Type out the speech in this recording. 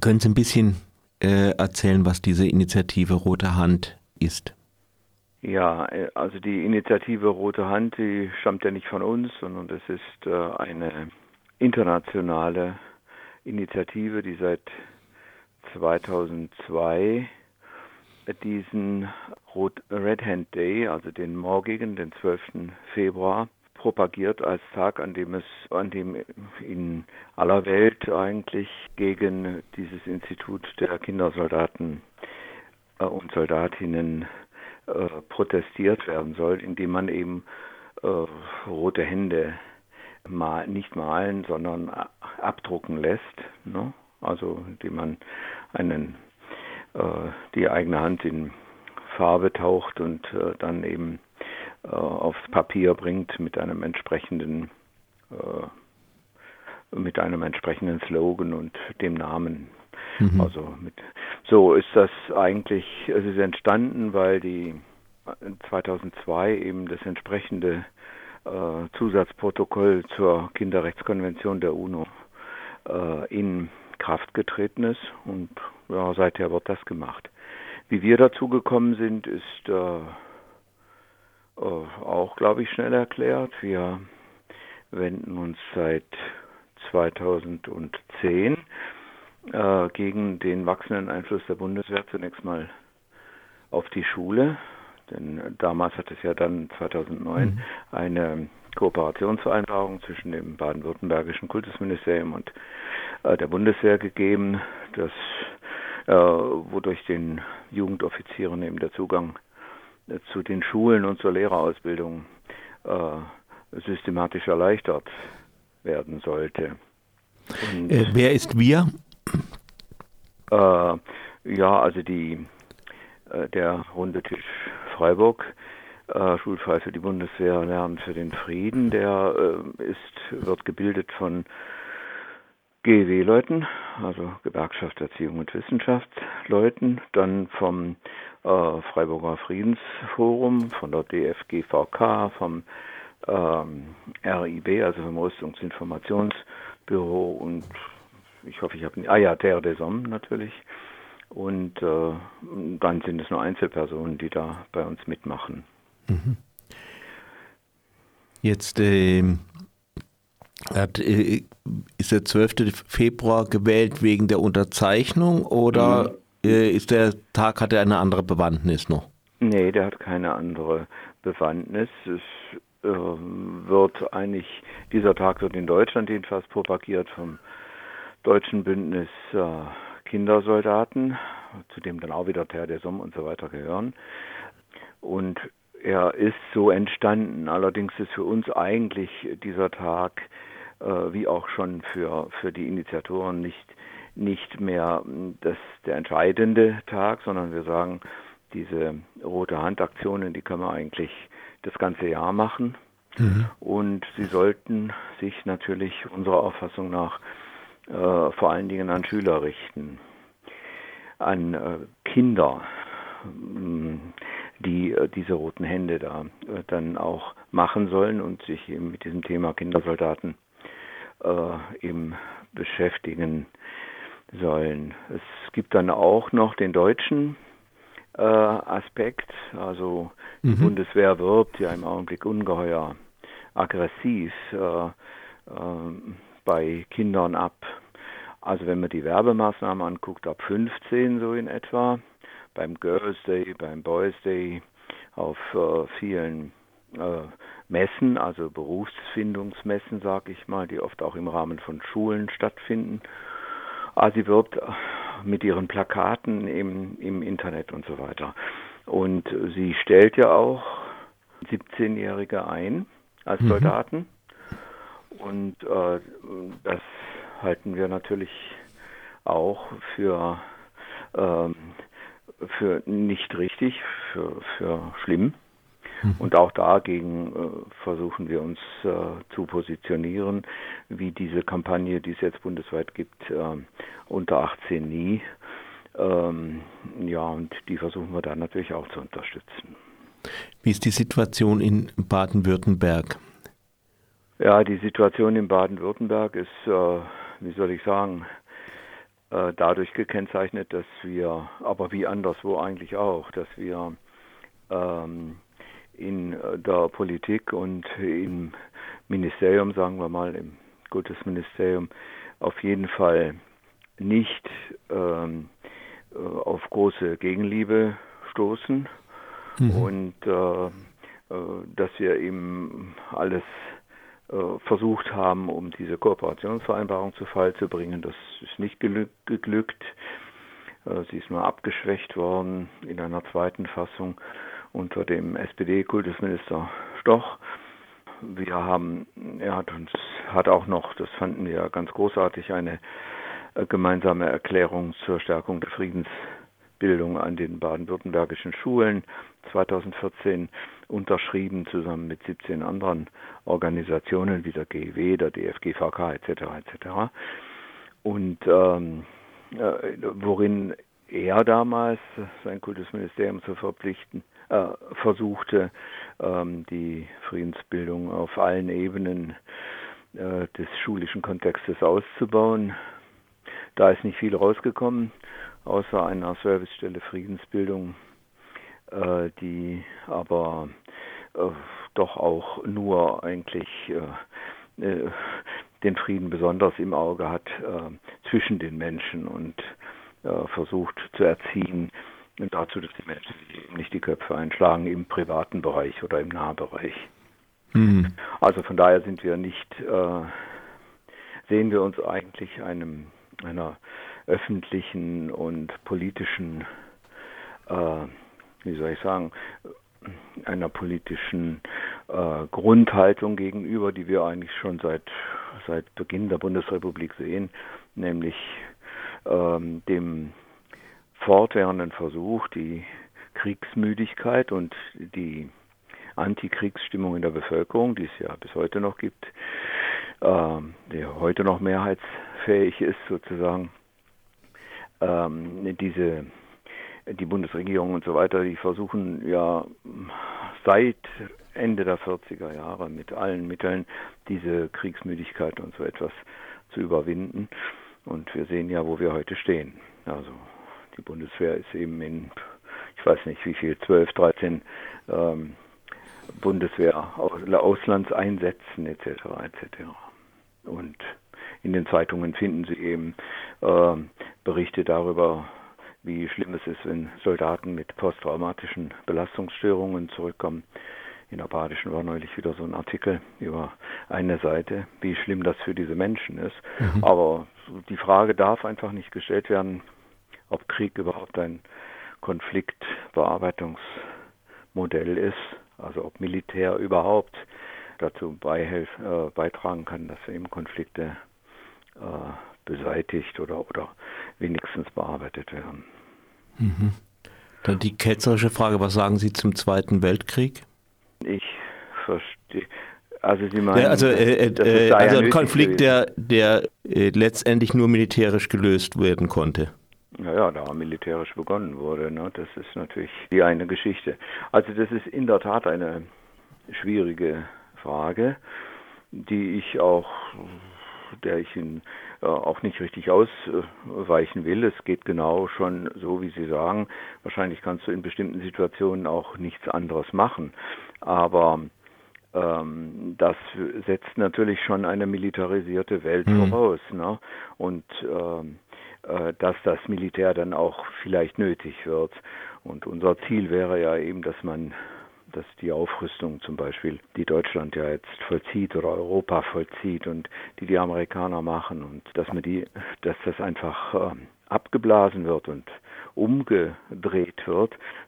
Können Sie ein bisschen äh, erzählen, was diese Initiative Rote Hand ist? Ja, äh, also die Initiative Rote Hand, die stammt ja nicht von uns, sondern das ist äh, eine internationale Initiative, die seit 2002 diesen Red Hand Day, also den morgigen, den 12. Februar, propagiert als Tag, an dem es, an dem in aller Welt eigentlich gegen dieses Institut der Kindersoldaten äh, und Soldatinnen äh, protestiert werden soll, indem man eben äh, rote Hände mal, nicht malen, sondern abdrucken lässt. Ne? Also indem man einen, äh, die eigene Hand in Farbe taucht und äh, dann eben äh, aufs Papier bringt mit einem entsprechenden äh, mit einem entsprechenden Slogan und dem Namen. Mhm. Also mit, so ist das eigentlich, es ist entstanden, weil die 2002 eben das entsprechende äh, Zusatzprotokoll zur Kinderrechtskonvention der UNO äh, in Kraft getreten ist und ja, seither wird das gemacht. Wie wir dazu gekommen sind, ist äh, äh auch, glaube ich, schnell erklärt. Wir wenden uns seit 2010 äh, gegen den wachsenden Einfluss der Bundeswehr zunächst mal auf die Schule. Denn damals hat es ja dann 2009 mhm. eine Kooperationsvereinbarung zwischen dem baden-württembergischen Kultusministerium und äh, der Bundeswehr gegeben, das, äh, wodurch den Jugendoffizieren eben der Zugang äh, zu den Schulen und zur Lehrerausbildung äh, systematisch erleichtert werden sollte. Und, äh, wer ist wir? Äh, ja, also die der runde Tisch Freiburg, äh, Schulfrei für die Bundeswehr, Lernen für den Frieden. Der äh, ist, wird gebildet von GEW-Leuten, also Gewerkschaft Erziehung und Wissenschaftsleuten, dann vom äh, Freiburger Friedensforum, von der DFGVK, vom ähm, RIB, also vom Rüstungsinformationsbüro und ich hoffe, ich habe, ah ja, Terre des Hommes natürlich, und äh, dann sind es nur Einzelpersonen, die da bei uns mitmachen. Mhm. Jetzt äh, hat, äh, ist der 12. Februar gewählt wegen der Unterzeichnung oder mhm. Äh, ist der Tag, hat er eine andere Bewandtnis noch? Nee, der hat keine andere Bewandtnis. Es äh, wird eigentlich, dieser Tag wird in Deutschland jedenfalls propagiert vom Deutschen Bündnis äh, Kindersoldaten, zu dem dann auch wieder Terre des Somme und so weiter gehören. Und er ist so entstanden. Allerdings ist für uns eigentlich dieser Tag, äh, wie auch schon für, für die Initiatoren, nicht, nicht mehr das, der entscheidende Tag, sondern wir sagen, diese rote Handaktionen, die können wir eigentlich das ganze Jahr machen. Mhm. Und sie sollten sich natürlich unserer Auffassung nach äh, vor allen Dingen an Schüler richten, an äh, Kinder, mm, die äh, diese roten Hände da äh, dann auch machen sollen und sich eben mit diesem Thema Kindersoldaten äh, eben beschäftigen sollen. Es gibt dann auch noch den deutschen äh, Aspekt, also die mhm. Bundeswehr wirbt ja im Augenblick ungeheuer aggressiv äh, ähm, bei Kindern ab. Also wenn man die Werbemaßnahmen anguckt, ab 15 so in etwa, beim Girls Day, beim Boys Day, auf äh, vielen äh, Messen, also Berufsfindungsmessen, sage ich mal, die oft auch im Rahmen von Schulen stattfinden. Sie wirbt mit ihren Plakaten im, im Internet und so weiter. Und sie stellt ja auch 17-Jährige ein als mhm. Soldaten. Und äh, das halten wir natürlich auch für, ähm, für nicht richtig, für, für schlimm. Mhm. Und auch dagegen äh, versuchen wir uns äh, zu positionieren, wie diese Kampagne, die es jetzt bundesweit gibt, äh, unter 18 nie. Ähm, ja, und die versuchen wir dann natürlich auch zu unterstützen. Wie ist die Situation in Baden-Württemberg? Ja, die Situation in Baden-Württemberg ist, äh, wie soll ich sagen, äh, dadurch gekennzeichnet, dass wir, aber wie anderswo eigentlich auch, dass wir ähm, in der Politik und im Ministerium, sagen wir mal, im Gottesministerium, auf jeden Fall nicht ähm, äh, auf große Gegenliebe stoßen mhm. und äh, äh, dass wir eben alles äh, versucht haben, um diese Kooperationsvereinbarung zu Fall zu bringen. Das ist nicht geglückt. Äh, sie ist nur abgeschwächt worden in einer zweiten Fassung unter dem SPD-Kultusminister Stoch. Wir haben, er hat uns, hat auch noch, das fanden wir ganz großartig, eine gemeinsame Erklärung zur Stärkung der Friedensbildung an den baden-württembergischen Schulen 2014 unterschrieben, zusammen mit 17 anderen Organisationen wie der GEW, der DFGVK etc. etc. Und ähm, äh, worin er damals sein Kultusministerium zu verpflichten äh, versuchte, ähm, die Friedensbildung auf allen Ebenen äh, des schulischen Kontextes auszubauen. Da ist nicht viel rausgekommen, außer einer Servicestelle Friedensbildung äh, die aber äh, doch auch nur eigentlich äh, äh, den Frieden besonders im Auge hat zwischen den Menschen und versucht zu erziehen dazu, dass die Menschen nicht die Köpfe einschlagen im privaten Bereich oder im Nahbereich. Mhm. Also von daher sind wir nicht, sehen wir uns eigentlich einem einer öffentlichen und politischen äh, wie soll ich sagen, einer politischen äh, Grundhaltung gegenüber, die wir eigentlich schon seit, seit Beginn der Bundesrepublik sehen, nämlich ähm, dem fortwährenden Versuch, die Kriegsmüdigkeit und die Antikriegsstimmung in der Bevölkerung, die es ja bis heute noch gibt, äh, die heute noch mehrheitsfähig ist, sozusagen, ähm, diese die Bundesregierung und so weiter, die versuchen ja seit Ende der 40er Jahre mit allen Mitteln diese Kriegsmüdigkeit und so etwas zu überwinden. Und wir sehen ja, wo wir heute stehen. Also die Bundeswehr ist eben in, ich weiß nicht wie viel, 12, 13 ähm, Bundeswehr Auslandseinsätzen etc. etc. Und in den Zeitungen finden Sie eben äh, Berichte darüber, wie schlimm es ist, wenn Soldaten mit posttraumatischen Belastungsstörungen zurückkommen. In der Badischen war neulich wieder so ein Artikel über eine Seite, wie schlimm das für diese Menschen ist. Mhm. Aber die Frage darf einfach nicht gestellt werden, ob Krieg überhaupt ein Konfliktbearbeitungsmodell ist, also ob Militär überhaupt dazu äh, beitragen kann, dass eben Konflikte äh, beseitigt oder, oder wenigstens bearbeitet werden. Mhm. Dann die ketzerische Frage, was sagen Sie zum Zweiten Weltkrieg? Ich verstehe. Also Sie meinen, ja, also, äh, äh, also ein Konflikt, der, der äh, letztendlich nur militärisch gelöst werden konnte. Naja, da militärisch begonnen wurde. Ne? Das ist natürlich die eine Geschichte. Also das ist in der Tat eine schwierige Frage, die ich auch der ich ihn äh, auch nicht richtig ausweichen will. Es geht genau schon so, wie Sie sagen. Wahrscheinlich kannst du in bestimmten Situationen auch nichts anderes machen. Aber ähm, das setzt natürlich schon eine militarisierte Welt mhm. voraus. Ne? Und ähm, äh, dass das Militär dann auch vielleicht nötig wird. Und unser Ziel wäre ja eben, dass man dass die Aufrüstung zum Beispiel, die Deutschland ja jetzt vollzieht oder Europa vollzieht und die die Amerikaner machen und dass man die, dass das einfach äh, abgeblasen wird und umgedreht wird,